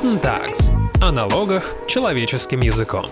Guten Tags о налогах человеческим языком.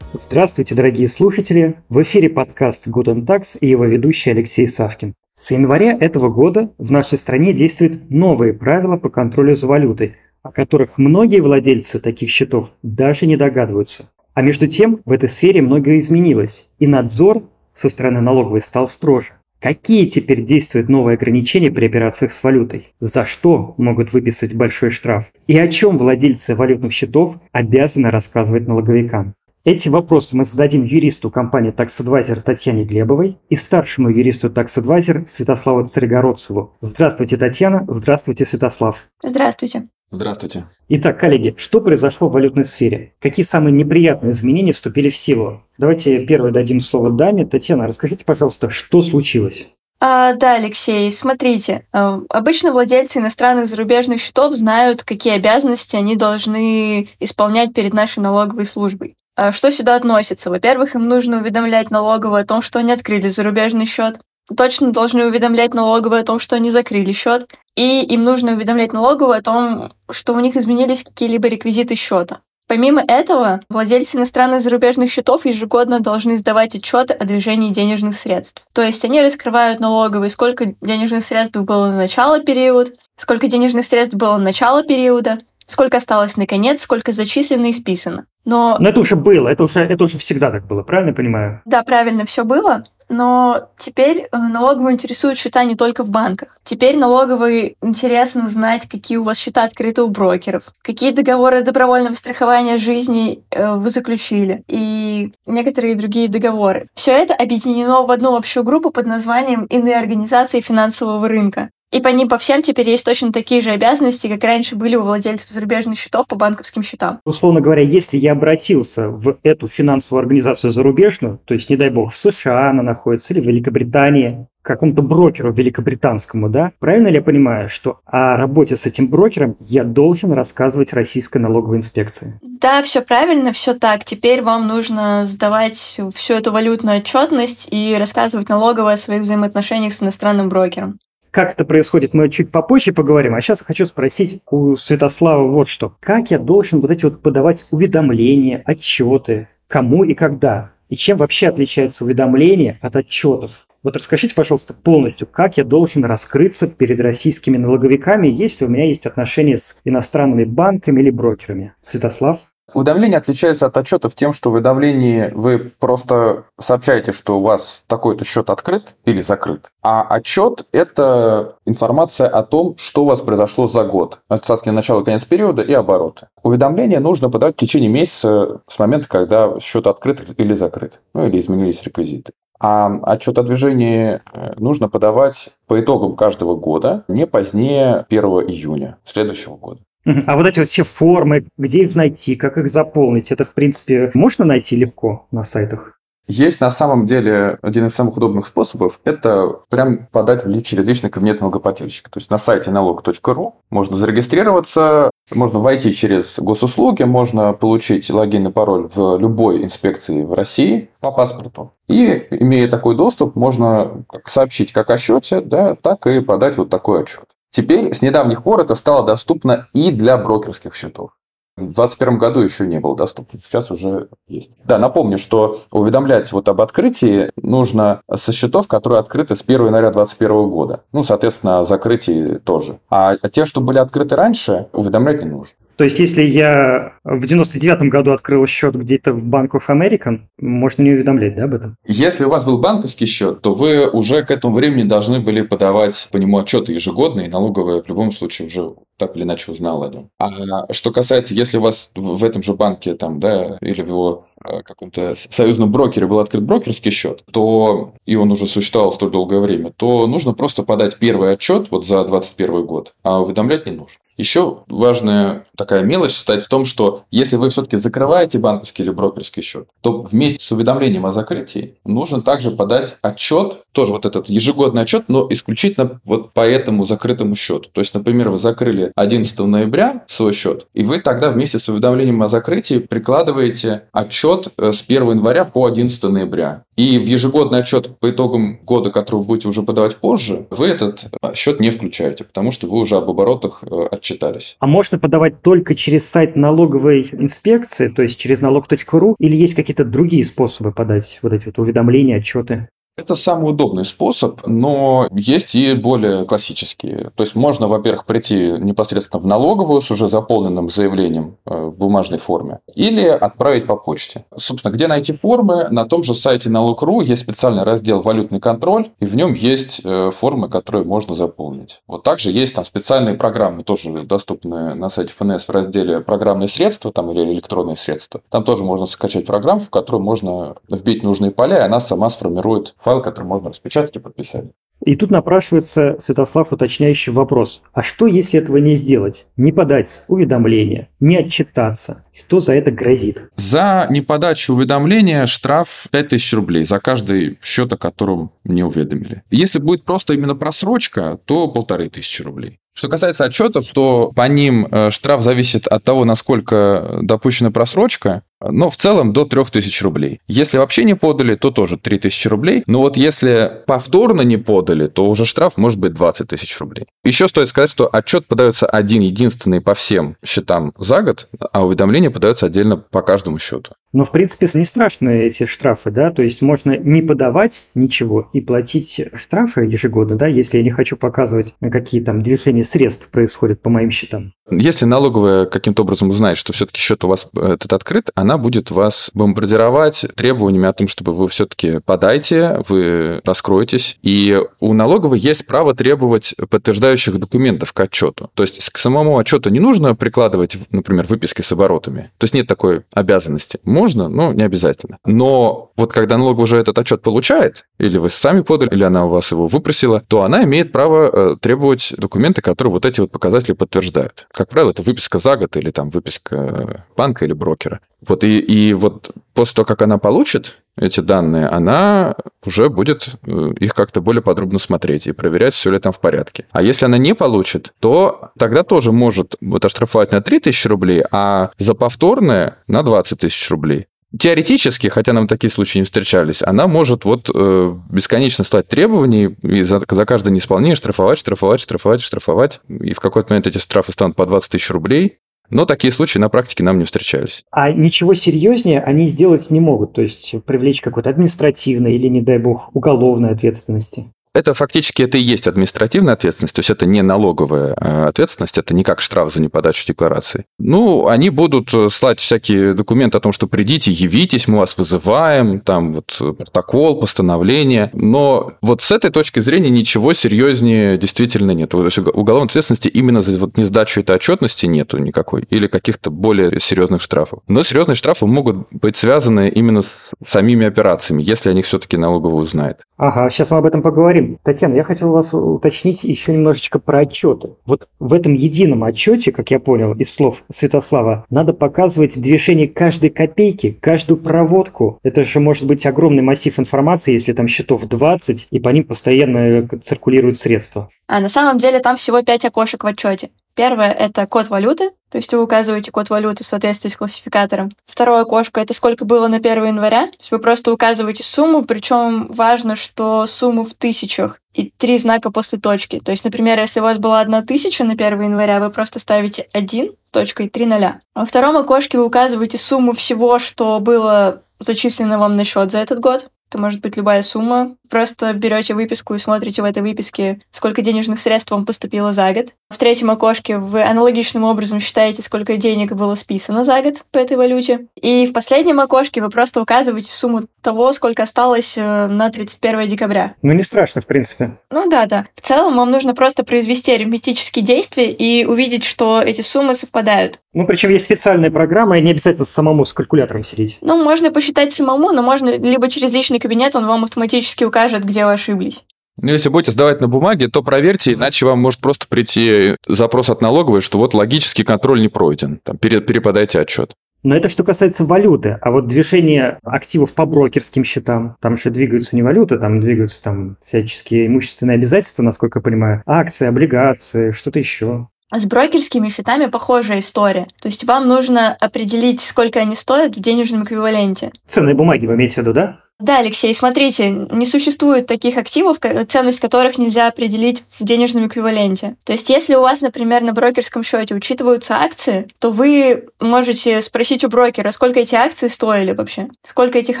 Здравствуйте, дорогие слушатели! В эфире подкаст Guten Tax и его ведущий Алексей Савкин. С января этого года в нашей стране действуют новые правила по контролю за валютой, о которых многие владельцы таких счетов даже не догадываются. А между тем в этой сфере многое изменилось, и надзор со стороны налоговой стал строже. Какие теперь действуют новые ограничения при операциях с валютой? За что могут выписать большой штраф? И о чем владельцы валютных счетов обязаны рассказывать налоговикам? Эти вопросы мы зададим юристу компании Tax Татьяне Глебовой и старшему юристу Tax Святославу Царегородцеву. Здравствуйте, Татьяна. Здравствуйте, Святослав. Здравствуйте. Здравствуйте. Итак, коллеги, что произошло в валютной сфере? Какие самые неприятные изменения вступили в силу? Давайте первое дадим слово даме. Татьяна, расскажите, пожалуйста, что случилось? А, да, Алексей, смотрите, а, обычно владельцы иностранных зарубежных счетов знают, какие обязанности они должны исполнять перед нашей налоговой службой. А что сюда относится? Во-первых, им нужно уведомлять налоговую о том, что они открыли зарубежный счет. Точно должны уведомлять налоговую о том, что они закрыли счет. И им нужно уведомлять налоговую о том, что у них изменились какие-либо реквизиты счета. Помимо этого, владельцы иностранных зарубежных счетов ежегодно должны сдавать отчеты о движении денежных средств. То есть они раскрывают налоговые, сколько денежных средств было на начало периода, сколько денежных средств было на начало периода, сколько осталось на конец, сколько зачислено и списано. Но... Но это уже было, это уже, это уже всегда так было, правильно понимаю? Да, правильно все было но теперь э, налоговую интересуют счета не только в банках. Теперь налоговой интересно знать, какие у вас счета открыты у брокеров, какие договоры добровольного страхования жизни э, вы заключили и некоторые другие договоры. Все это объединено в одну общую группу под названием «Иные организации финансового рынка». И по ним по всем теперь есть точно такие же обязанности, как раньше были у владельцев зарубежных счетов по банковским счетам. Условно говоря, если я обратился в эту финансовую организацию зарубежную, то есть, не дай бог, в США она находится или в Великобритании, какому-то брокеру великобританскому, да? Правильно ли я понимаю, что о работе с этим брокером я должен рассказывать российской налоговой инспекции? Да, все правильно, все так. Теперь вам нужно сдавать всю эту валютную отчетность и рассказывать налоговой о своих взаимоотношениях с иностранным брокером. Как это происходит, мы чуть попозже поговорим. А сейчас хочу спросить у Святослава вот что. Как я должен вот эти вот подавать уведомления, отчеты, кому и когда? И чем вообще отличается уведомление от отчетов? Вот расскажите, пожалуйста, полностью, как я должен раскрыться перед российскими налоговиками, если у меня есть отношения с иностранными банками или брокерами? Святослав? Уведомление отличается от отчетов тем, что в уведомлении вы просто сообщаете, что у вас такой-то счет открыт или закрыт. А отчет – это информация о том, что у вас произошло за год. Отсадки начала конец периода и обороты. Уведомление нужно подать в течение месяца с момента, когда счет открыт или закрыт. Ну или изменились реквизиты. А отчет о движении э, нужно подавать по итогам каждого года не позднее 1 июня следующего года. А вот эти вот все формы, где их найти, как их заполнить, это, в принципе, можно найти легко на сайтах? Есть на самом деле один из самых удобных способов – это прям подать через личный кабинет налогоплательщика. То есть на сайте налог.ру можно зарегистрироваться, можно войти через госуслуги, можно получить логин и пароль в любой инспекции в России по паспорту. И, имея такой доступ, можно сообщить как о счете, да, так и подать вот такой отчет. Теперь с недавних пор это стало доступно и для брокерских счетов. В 2021 году еще не было доступно, сейчас уже есть. Да, напомню, что уведомлять вот об открытии нужно со счетов, которые открыты с 1 января 2021 года. Ну, соответственно, о закрытии тоже. А те, что были открыты раньше, уведомлять не нужно. То есть, если я в 99 году открыл счет где-то в Bank of America, можно не уведомлять, да, об этом? Если у вас был банковский счет, то вы уже к этому времени должны были подавать по нему отчеты ежегодные, и налоговая в любом случае уже так или иначе узнала о нем. А что касается, если у вас в этом же банке там, да, или в его каком-то союзном брокере был открыт брокерский счет, то и он уже существовал столь долгое время, то нужно просто подать первый отчет вот за 2021 год, а уведомлять не нужно. Еще важная такая мелочь состоит в том, что если вы все-таки закрываете банковский или брокерский счет, то вместе с уведомлением о закрытии нужно также подать отчет тоже вот этот ежегодный отчет, но исключительно вот по этому закрытому счету. То есть, например, вы закрыли 11 ноября свой счет, и вы тогда вместе с уведомлением о закрытии прикладываете отчет э, с 1 января по 11 ноября. И в ежегодный отчет по итогам года, который вы будете уже подавать позже, вы этот э, счет не включаете, потому что вы уже об оборотах э, отчитались. А можно подавать только через сайт налоговой инспекции, то есть через налог.ру, или есть какие-то другие способы подать вот эти вот уведомления, отчеты? Это самый удобный способ, но есть и более классические. То есть можно, во-первых, прийти непосредственно в налоговую с уже заполненным заявлением э, в бумажной форме или отправить по почте. Собственно, где найти формы? На том же сайте налог.ру есть специальный раздел «Валютный контроль», и в нем есть э, формы, которые можно заполнить. Вот также есть там специальные программы, тоже доступны на сайте ФНС в разделе «Программные средства» там, или «Электронные средства». Там тоже можно скачать программу, в которую можно вбить нужные поля, и она сама сформирует файл, который можно распечатать и подписать. И тут напрашивается, Святослав, уточняющий вопрос. А что, если этого не сделать? Не подать уведомление, не отчитаться? Что за это грозит? За неподачу уведомления штраф 5000 рублей за каждый счет, о котором не уведомили. Если будет просто именно просрочка, то полторы тысячи рублей. Что касается отчетов, то по ним э, штраф зависит от того, насколько допущена просрочка, но в целом до 3000 рублей. Если вообще не подали, то тоже 3000 рублей. Но вот если повторно не подали, то уже штраф может быть 20 тысяч рублей. Еще стоит сказать, что отчет подается один единственный по всем счетам за год, а уведомление подается отдельно по каждому счету. Но, в принципе, не страшны эти штрафы, да, то есть можно не подавать ничего и платить штрафы ежегодно, да, если я не хочу показывать, какие там движения средств происходят по моим счетам. Если налоговая каким-то образом узнает, что все-таки счет у вас э, этот открыт, она будет вас бомбардировать требованиями о том, чтобы вы все-таки подайте, вы раскроетесь. И у налоговой есть право требовать подтверждающих документов к отчету. То есть к самому отчету не нужно прикладывать, например, выписки с оборотами. То есть нет такой обязанности. Можно, но не обязательно. Но вот когда налоговая уже этот отчет получает, или вы сами подали, или она у вас его выпросила, то она имеет право э, требовать документы, которые вот эти вот показатели подтверждают. Как правило, это выписка за год или там выписка банка или брокера. Вот и, и вот после того, как она получит эти данные, она уже будет э, их как-то более подробно смотреть и проверять, все ли там в порядке. А если она не получит, то тогда тоже может вот оштрафовать на 3 тысячи рублей, а за повторное на 20 тысяч рублей. Теоретически, хотя нам такие случаи не встречались, она может вот э, бесконечно стать требований и за, за каждое неисполнение штрафовать, штрафовать, штрафовать, штрафовать. И в какой-то момент эти штрафы станут по 20 тысяч рублей. Но такие случаи на практике нам не встречались. А ничего серьезнее они сделать не могут, то есть привлечь какой-то административной или, не дай бог, уголовной ответственности это фактически это и есть административная ответственность, то есть это не налоговая э, ответственность, это не как штраф за неподачу декларации. Ну, они будут э, слать всякие документы о том, что придите, явитесь, мы вас вызываем, там вот протокол, постановление, но вот с этой точки зрения ничего серьезнее действительно нет. То есть уголовной ответственности именно за вот несдачу этой отчетности нету никакой или каких-то более серьезных штрафов. Но серьезные штрафы могут быть связаны именно с самими операциями, если о них все-таки налоговый узнает. Ага, сейчас мы об этом поговорим. Татьяна, я хотел вас уточнить еще немножечко про отчеты. Вот в этом едином отчете, как я понял из слов Святослава, надо показывать движение каждой копейки, каждую проводку. Это же может быть огромный массив информации, если там счетов 20, и по ним постоянно циркулируют средства. А на самом деле там всего 5 окошек в отчете. Первое – это код валюты, то есть вы указываете код валюты в соответствии с классификатором. Второе окошко – это сколько было на 1 января. То есть вы просто указываете сумму, причем важно, что сумму в тысячах и три знака после точки. То есть, например, если у вас была одна тысяча на 1 января, вы просто ставите 1, точка и 3 ноля. Во втором окошке вы указываете сумму всего, что было зачислено вам на счет за этот год. Это может быть любая сумма. Просто берете выписку и смотрите в этой выписке, сколько денежных средств вам поступило за год. В третьем окошке вы аналогичным образом считаете, сколько денег было списано за год по этой валюте. И в последнем окошке вы просто указываете сумму того, сколько осталось э, на 31 декабря. Ну, не страшно, в принципе. Ну да, да. В целом вам нужно просто произвести арифметические действия и увидеть, что эти суммы совпадают. Ну, причем есть специальная программа, и не обязательно самому с калькулятором сидеть. Ну, можно посчитать самому, но можно либо через личный кабинет, он вам автоматически укажет, где вы ошиблись. Ну, если будете сдавать на бумаге, то проверьте, иначе вам может просто прийти запрос от налоговой, что вот логический контроль не пройден. Там, переподайте отчет. Но это что касается валюты. А вот движение активов по брокерским счетам, там еще двигаются не валюты, там двигаются там всяческие имущественные обязательства, насколько я понимаю, акции, облигации, что-то еще. С брокерскими счетами похожая история. То есть вам нужно определить, сколько они стоят в денежном эквиваленте. Ценные бумаги вы имеете в виду, да? Да, Алексей, смотрите, не существует таких активов, ценность которых нельзя определить в денежном эквиваленте. То есть, если у вас, например, на брокерском счете учитываются акции, то вы можете спросить у брокера, сколько эти акции стоили вообще, сколько этих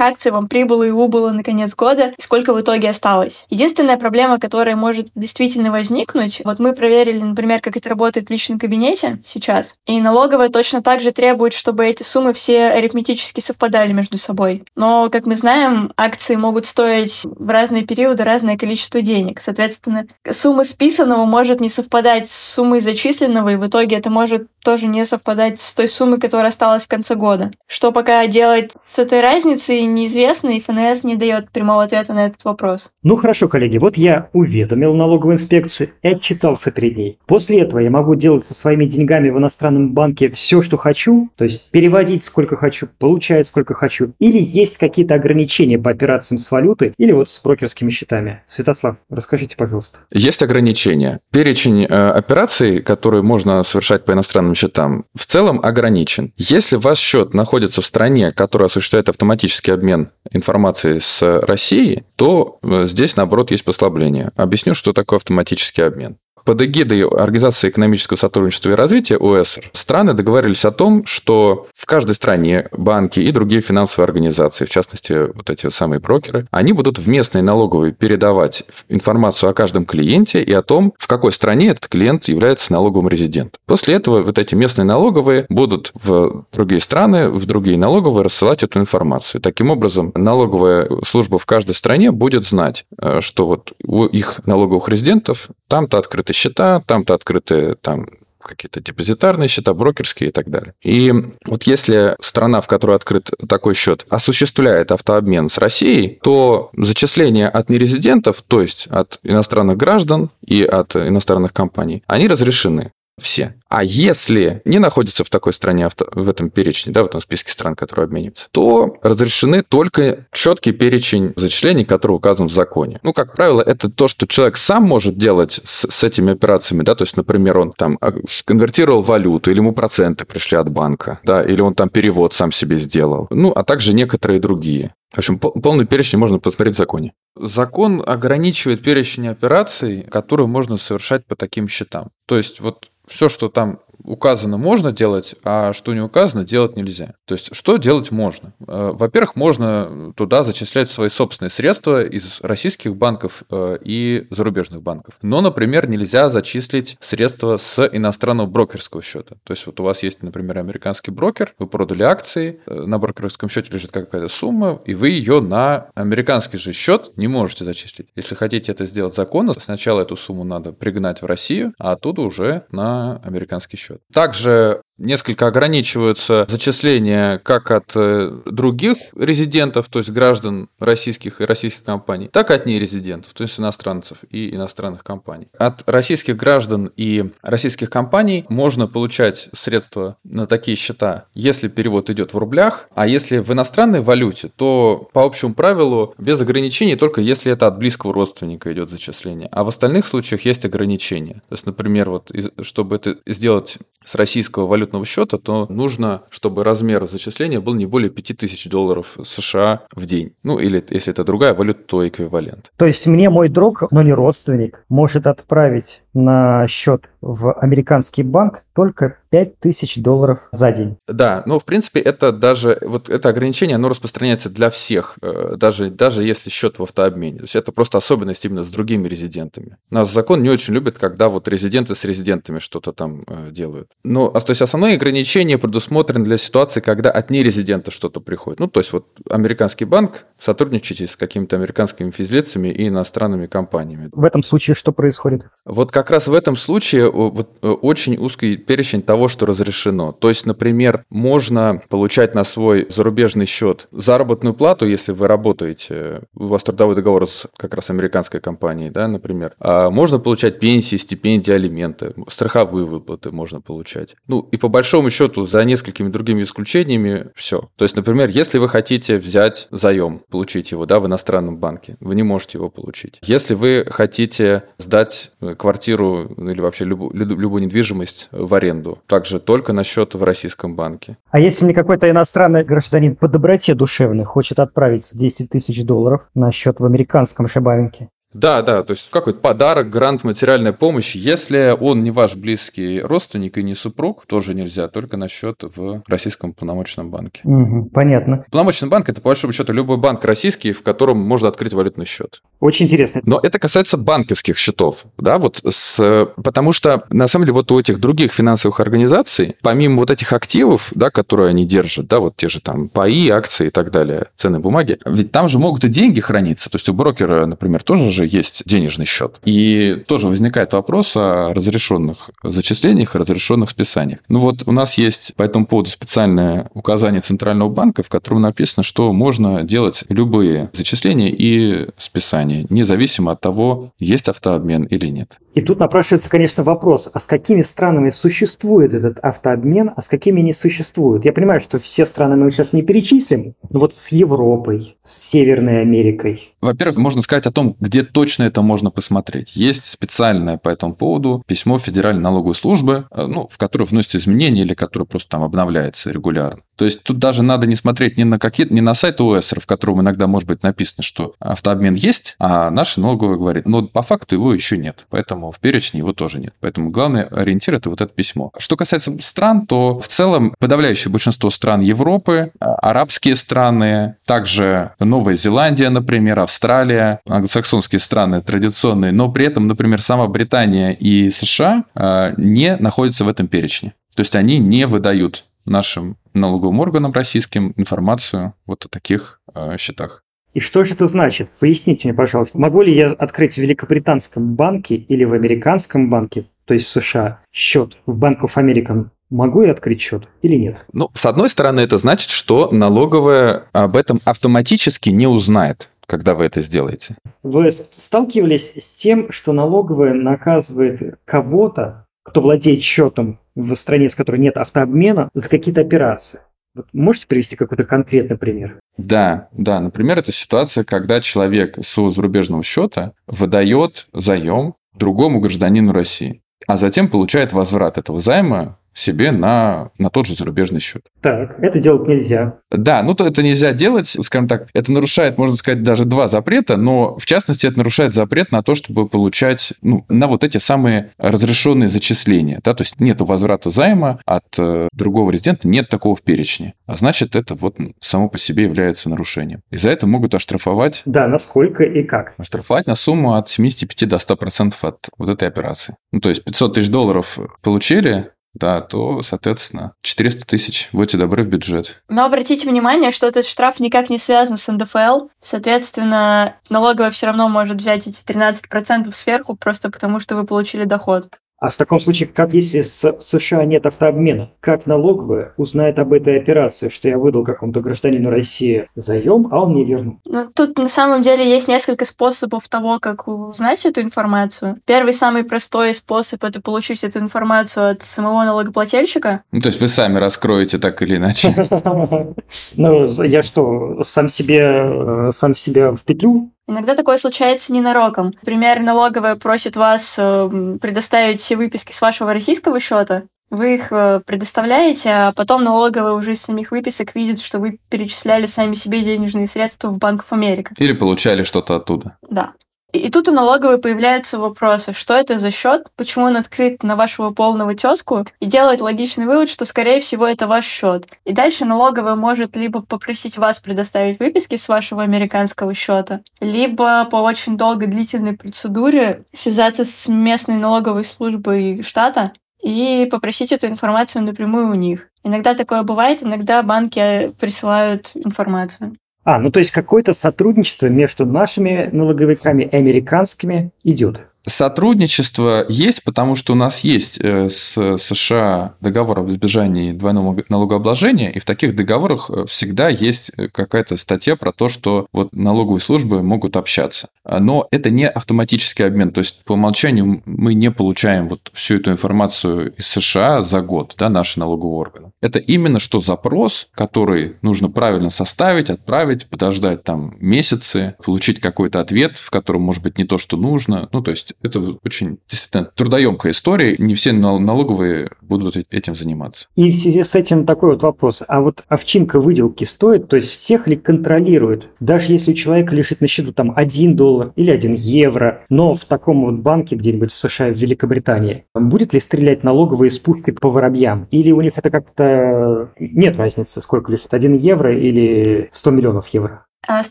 акций вам прибыло и убыло на конец года, и сколько в итоге осталось. Единственная проблема, которая может действительно возникнуть, вот мы проверили, например, как это работает в личном кабинете сейчас, и налоговая точно так же требует, чтобы эти суммы все арифметически совпадали между собой. Но, как мы знаем, акции могут стоить в разные периоды разное количество денег. Соответственно, сумма списанного может не совпадать с суммой зачисленного, и в итоге это может тоже не совпадать с той суммой, которая осталась в конце года. Что пока делать с этой разницей, неизвестно, и ФНС не дает прямого ответа на этот вопрос. Ну хорошо, коллеги, вот я уведомил налоговую инспекцию и отчитался перед ней. После этого я могу делать со своими деньгами в иностранном банке все, что хочу, то есть переводить сколько хочу, получать сколько хочу, или есть какие-то ограничения по операциям с валютой или вот с брокерскими счетами. Святослав, расскажите, пожалуйста. Есть ограничения. Перечень э, операций, которые можно совершать по иностранным счетам, в целом ограничен. Если ваш счет находится в стране, которая осуществляет автоматический обмен информацией с Россией, то э, здесь, наоборот, есть послабление. Объясню, что такое автоматический обмен под эгидой Организации экономического сотрудничества и развития ОСР страны договорились о том, что в каждой стране банки и другие финансовые организации, в частности, вот эти самые брокеры, они будут в местные налоговые передавать информацию о каждом клиенте и о том, в какой стране этот клиент является налоговым резидентом. После этого вот эти местные налоговые будут в другие страны, в другие налоговые рассылать эту информацию. Таким образом, налоговая служба в каждой стране будет знать, э, что вот у их налоговых резидентов там-то открыты счета, там-то открыты там какие-то депозитарные счета, брокерские и так далее. И вот если страна, в которой открыт такой счет, осуществляет автообмен с Россией, то зачисления от нерезидентов, то есть от иностранных граждан и от иностранных компаний, они разрешены все. А если не находится в такой стране, в этом перечне, да, в этом списке стран, которые обмениваются, то разрешены только четкий перечень зачислений, который указан в законе. Ну, как правило, это то, что человек сам может делать с, с этими операциями, да, то есть, например, он там а, сконвертировал валюту, или ему проценты пришли от банка, да, или он там перевод сам себе сделал, ну, а также некоторые другие. В общем, полный перечень можно посмотреть в законе. Закон ограничивает перечень операций, которые можно совершать по таким счетам. То есть, вот все, что там указано можно делать, а что не указано, делать нельзя. То есть, что делать можно? Э, во-первых, можно туда зачислять свои собственные средства из российских банков э, и зарубежных банков. Но, например, нельзя зачислить средства с иностранного брокерского счета. То есть, вот у вас есть, например, американский брокер, вы продали акции, э, на брокерском счете лежит какая-то сумма, и вы ее на американский же счет не можете зачислить. Если хотите это сделать законно, сначала эту сумму надо пригнать в Россию, а оттуда уже на американский счет счет. Также несколько ограничиваются зачисления как от э, других резидентов, то есть граждан российских и российских компаний, так и от нерезидентов, то есть иностранцев и иностранных компаний. От российских граждан и российских компаний можно получать средства на такие счета, если перевод идет в рублях, а если в иностранной валюте, то по общему правилу без ограничений только если это от близкого родственника идет зачисление. А в остальных случаях есть ограничения. То есть, например, вот чтобы это сделать с российского валютного счета, то нужно, чтобы размер зачисления был не более 5000 долларов США в день. Ну, или если это другая валюта, то эквивалент. То есть мне мой друг, но не родственник, может отправить на счет в американский банк только 5000 долларов за день. Да, но в принципе это даже, вот это ограничение, оно распространяется для всех, э, даже, даже если счет в автообмене. То есть это просто особенность именно с другими резидентами. Наш закон не очень любит, когда вот резиденты с резидентами что-то там э, делают. Но, а, то есть основные ограничения предусмотрены для ситуации, когда от нерезидента что-то приходит. Ну, то есть вот американский банк сотрудничает с какими-то американскими физлицами и иностранными компаниями. В этом случае что происходит? Вот как как раз в этом случае вот, э, очень узкий перечень того, что разрешено. То есть, например, можно получать на свой зарубежный счет заработную плату, если вы работаете, у вас трудовой договор с как раз американской компанией, да, например. А можно получать пенсии, стипендии, алименты, страховые выплаты можно получать. Ну, и по большому счету, за несколькими другими исключениями, все. То есть, например, если вы хотите взять заем, получить его, да, в иностранном банке, вы не можете его получить. Если вы хотите сдать квартиру или вообще любую, любую недвижимость в аренду, также только на счет в российском банке. А если мне какой-то иностранный гражданин по доброте душевной хочет отправить 10 тысяч долларов на счет в американском же банке, да, да, то есть какой-то подарок, грант, материальная помощь. Если он не ваш близкий родственник и не супруг, тоже нельзя, только на счет в Российском полномочном банке. Угу, понятно. Полномочный банк – это, по большому счету, любой банк российский, в котором можно открыть валютный счет. Очень интересно. Но это касается банковских счетов, да, вот с, потому что, на самом деле, вот у этих других финансовых организаций, помимо вот этих активов, да, которые они держат, да, вот те же там паи, акции и так далее, ценные бумаги, ведь там же могут и деньги храниться, то есть у брокера, например, тоже же есть денежный счет. И тоже возникает вопрос о разрешенных зачислениях и разрешенных списаниях. Ну вот у нас есть по этому поводу специальное указание Центрального банка, в котором написано, что можно делать любые зачисления и списания, независимо от того, есть автообмен или нет. И тут напрашивается, конечно, вопрос, а с какими странами существует этот автообмен, а с какими не существует? Я понимаю, что все страны мы сейчас не перечислим, но вот с Европой, с Северной Америкой. Во-первых, можно сказать о том, где точно это можно посмотреть. Есть специальное по этому поводу письмо Федеральной налоговой службы, э, ну, в которое вносятся изменения или которое просто там обновляется регулярно. То есть тут даже надо не смотреть ни на какие не на сайт ОСР, в котором иногда может быть написано, что автообмен есть, а наша налоговая говорит, но по факту его еще нет. Поэтому в перечне его тоже нет. Поэтому главный ориентир – это вот это письмо. Что касается стран, то в целом подавляющее большинство стран Европы, а, арабские страны, также Новая Зеландия, например, Австралия, англосаксонские страны традиционные, но при этом, например, сама Британия и США а, не находятся в этом перечне. То есть они не выдают нашим налоговым органам российским информацию вот о таких э, счетах. И что же это значит? Поясните мне, пожалуйста. Могу ли я открыть в Великобританском банке или в американском банке, то есть США, счет в Bank of America? Могу я открыть счет или нет? Ну, с одной стороны, это значит, что налоговая об этом автоматически не узнает когда вы это сделаете? Вы сталкивались с тем, что налоговая наказывает кого-то, кто владеет счетом в стране, с которой нет автообмена, за какие-то операции? Вот можете привести какой-то конкретный пример? Да, да. Например, это ситуация, когда человек с зарубежного счета выдает заем другому гражданину России, а затем получает возврат этого займа себе на, на тот же зарубежный счет. Так, это делать нельзя. Да, ну то это нельзя делать, скажем так, это нарушает, можно сказать, даже два запрета, но в частности это нарушает запрет на то, чтобы получать, ну, на вот эти самые разрешенные зачисления, да, то есть нету возврата займа от э, другого резидента, нет такого в перечне, а значит это вот само по себе является нарушением. И за это могут оштрафовать... Да, насколько и как? Оштрафовать на сумму от 75 до 100% от вот этой операции. Ну, то есть 500 тысяч долларов получили, да, то, соответственно, 400 тысяч, будьте добры, в бюджет. Но обратите внимание, что этот штраф никак не связан с НДФЛ. Соответственно, налоговая все равно может взять эти 13% сверху, просто потому что вы получили доход. А в таком случае, как если с США нет автообмена? Как налоговая узнает об этой операции, что я выдал какому-то гражданину России заем, а он мне вернул? Ну, тут на самом деле есть несколько способов того, как узнать эту информацию. Первый, самый простой способ – это получить эту информацию от самого налогоплательщика. Ну, то есть вы сами раскроете так или иначе? Ну, я что, сам себе, э, сам себя в петлю Иногда такое случается ненароком. Например, налоговая просит вас э, предоставить все выписки с вашего российского счета. Вы их э, предоставляете, а потом налоговая уже из самих выписок видит, что вы перечисляли сами себе денежные средства в Банк Америка. Или получали что-то оттуда. Да. И тут у налоговой появляются вопросы, что это за счет, почему он открыт на вашего полного тезку, и делает логичный вывод, что, скорее всего, это ваш счет. И дальше налоговая может либо попросить вас предоставить выписки с вашего американского счета, либо по очень долгой длительной процедуре связаться с местной налоговой службой штата и попросить эту информацию напрямую у них. Иногда такое бывает, иногда банки присылают информацию. А, ну то есть какое-то сотрудничество между нашими налоговиками и американскими идет. Сотрудничество есть, потому что у нас есть э, с США договор об избежании двойного налогообложения, и в таких договорах э, всегда есть э, какая-то статья про то, что вот налоговые службы могут общаться. Но это не автоматический обмен, то есть по умолчанию мы не получаем вот всю эту информацию из США за год, да, наши налоговые органы. Это именно что запрос, который нужно правильно составить, отправить, подождать там месяцы, получить какой-то ответ, в котором может быть не то, что нужно. Ну, то есть это очень действительно трудоемкая история. Не все налоговые будут этим заниматься. И в связи с этим такой вот вопрос. А вот овчинка выделки стоит? То есть всех ли контролирует? Даже если у человека лежит на счету там 1 доллар или 1 евро, но в таком вот банке где-нибудь в США, в Великобритании, будет ли стрелять налоговые с пушки по воробьям? Или у них это как-то нет разницы, сколько лежит, 1 евро или 100 миллионов евро? А с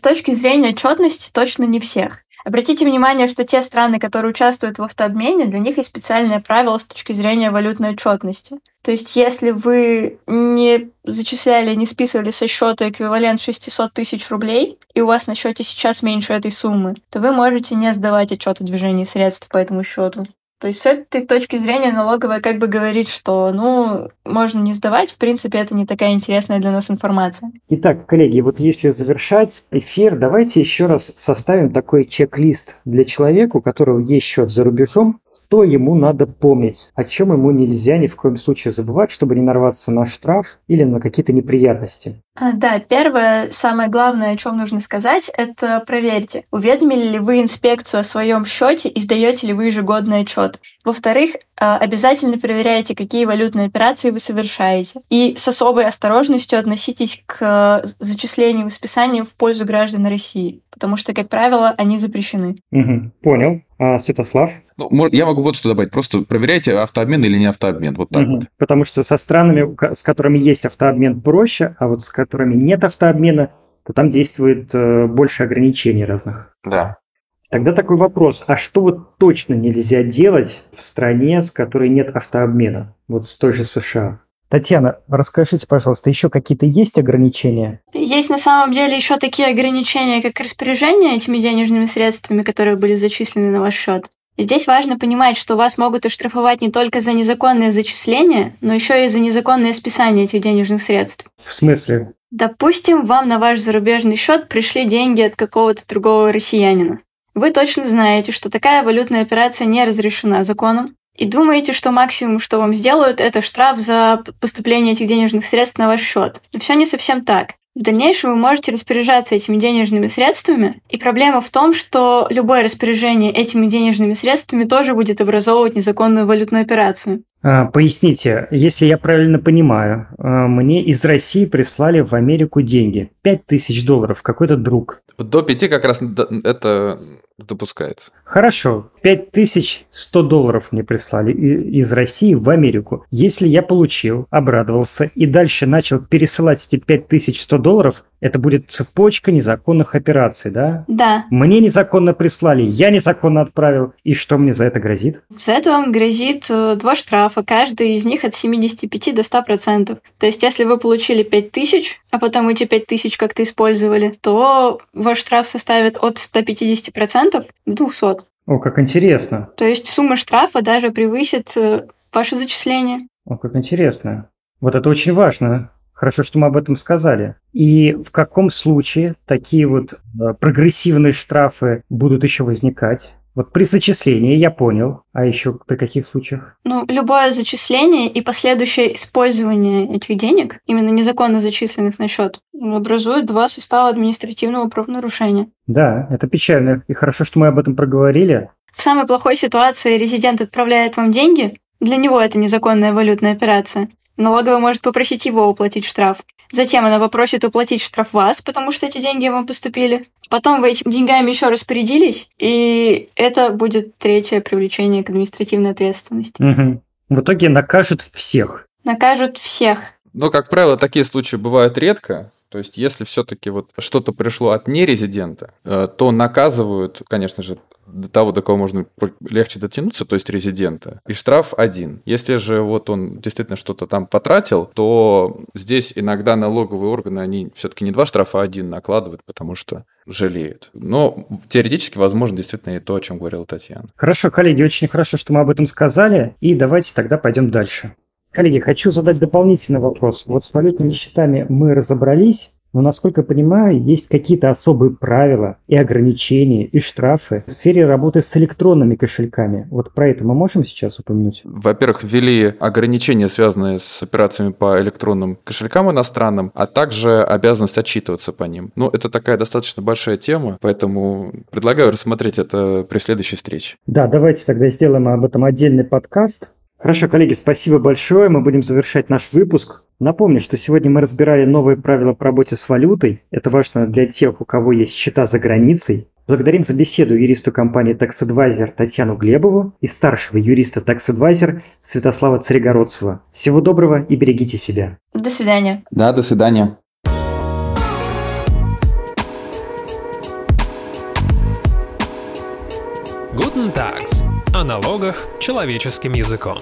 точки зрения отчетности точно не всех. Обратите внимание, что те страны, которые участвуют в автообмене, для них есть специальное правило с точки зрения валютной отчетности. То есть, если вы не зачисляли, не списывали со счета эквивалент 600 тысяч рублей, и у вас на счете сейчас меньше этой суммы, то вы можете не сдавать отчет о движении средств по этому счету. То есть с этой точки зрения налоговая как бы говорит, что, ну, можно не сдавать, в принципе, это не такая интересная для нас информация. Итак, коллеги, вот если завершать эфир, давайте еще раз составим такой чек-лист для человека, у которого есть счет за рубежом, что ему надо помнить, о чем ему нельзя ни в коем случае забывать, чтобы не нарваться на штраф или на какие-то неприятности. А, да, первое, самое главное, о чем нужно сказать, это проверьте, уведомили ли вы инспекцию о своем счете и сдаете ли вы ежегодный отчет. Во-вторых, а, обязательно проверяйте, какие валютные операции вы совершаете. И с особой осторожностью относитесь к а, зачислению и списанию в пользу граждан России, потому что, как правило, они запрещены. Угу, понял. А, Святослав? Ну, я могу вот что добавить. Просто проверяйте, автообмен или не автообмен. Вот так угу. вот. Потому что со странами, с которыми есть автообмен, проще, а вот с которыми нет автообмена, то там действует э, больше ограничений разных. Да. Тогда такой вопрос, а что вот точно нельзя делать в стране, с которой нет автообмена, вот с той же США? Татьяна, расскажите, пожалуйста, еще какие-то есть ограничения? Есть на самом деле еще такие ограничения, как распоряжение этими денежными средствами, которые были зачислены на ваш счет. Здесь важно понимать, что вас могут оштрафовать не только за незаконное зачисление, но еще и за незаконное списание этих денежных средств. В смысле? Допустим, вам на ваш зарубежный счет пришли деньги от какого-то другого россиянина. Вы точно знаете, что такая валютная операция не разрешена законом, и думаете, что максимум, что вам сделают, это штраф за поступление этих денежных средств на ваш счет. Но все не совсем так. В дальнейшем вы можете распоряжаться этими денежными средствами, и проблема в том, что любое распоряжение этими денежными средствами тоже будет образовывать незаконную валютную операцию. А, поясните, если я правильно понимаю, а, мне из России прислали в Америку деньги. 5000 долларов, какой-то друг. До 5 как раз это допускается. Хорошо, 5100 долларов мне прислали из России в Америку. Если я получил, обрадовался и дальше начал пересылать эти 5100 долларов, это будет цепочка незаконных операций, да? Да. Мне незаконно прислали, я незаконно отправил. И что мне за это грозит? За это вам грозит э, два штрафа, каждый из них от 75 до 100%. То есть, если вы получили 5000, а потом эти 5000 как-то использовали, то ваш штраф составит от 150% до 200. О, как интересно. То есть сумма штрафа даже превысит э, ваше зачисление. О, как интересно. Вот это очень важно. Хорошо, что мы об этом сказали. И в каком случае такие вот э, прогрессивные штрафы будут еще возникать? Вот при зачислении, я понял. А еще при каких случаях? Ну, любое зачисление и последующее использование этих денег, именно незаконно зачисленных на счет, образует два состава административного правонарушения. Да, это печально. И хорошо, что мы об этом проговорили. В самой плохой ситуации резидент отправляет вам деньги. Для него это незаконная валютная операция. Налоговая может попросить его уплатить штраф. Затем она попросит уплатить штраф вас, потому что эти деньги вам поступили. Потом вы этими деньгами еще распорядились, и это будет третье привлечение к административной ответственности. Угу. В итоге накажут всех. Накажут всех. Но, как правило, такие случаи бывают редко. То есть, если все-таки вот что-то пришло от нерезидента, э, то наказывают, конечно же, до того, до кого можно легче дотянуться, то есть резидента, и штраф один. Если же вот он действительно что-то там потратил, то здесь иногда налоговые органы, они все-таки не два штрафа, а один накладывают, потому что жалеют. Но теоретически возможно действительно и то, о чем говорила Татьяна. Хорошо, коллеги, очень хорошо, что мы об этом сказали, и давайте тогда пойдем дальше. Коллеги, хочу задать дополнительный вопрос. Вот с валютными счетами мы разобрались, но, насколько понимаю, есть какие-то особые правила и ограничения, и штрафы в сфере работы с электронными кошельками. Вот про это мы можем сейчас упомянуть? Во-первых, ввели ограничения, связанные с операциями по электронным кошелькам иностранным, а также обязанность отчитываться по ним. Ну, это такая достаточно большая тема, поэтому предлагаю рассмотреть это при следующей встрече. Да, давайте тогда сделаем об этом отдельный подкаст. Хорошо, коллеги, спасибо большое. Мы будем завершать наш выпуск. Напомню, что сегодня мы разбирали новые правила по работе с валютой. Это важно для тех, у кого есть счета за границей. Благодарим за беседу юристу компании Tax Advisor Татьяну Глебову и старшего юриста Tax Advisor Святослава Царегородцева. Всего доброго и берегите себя. До свидания. Да, до свидания. Guten Tags. О налогах человеческим языком.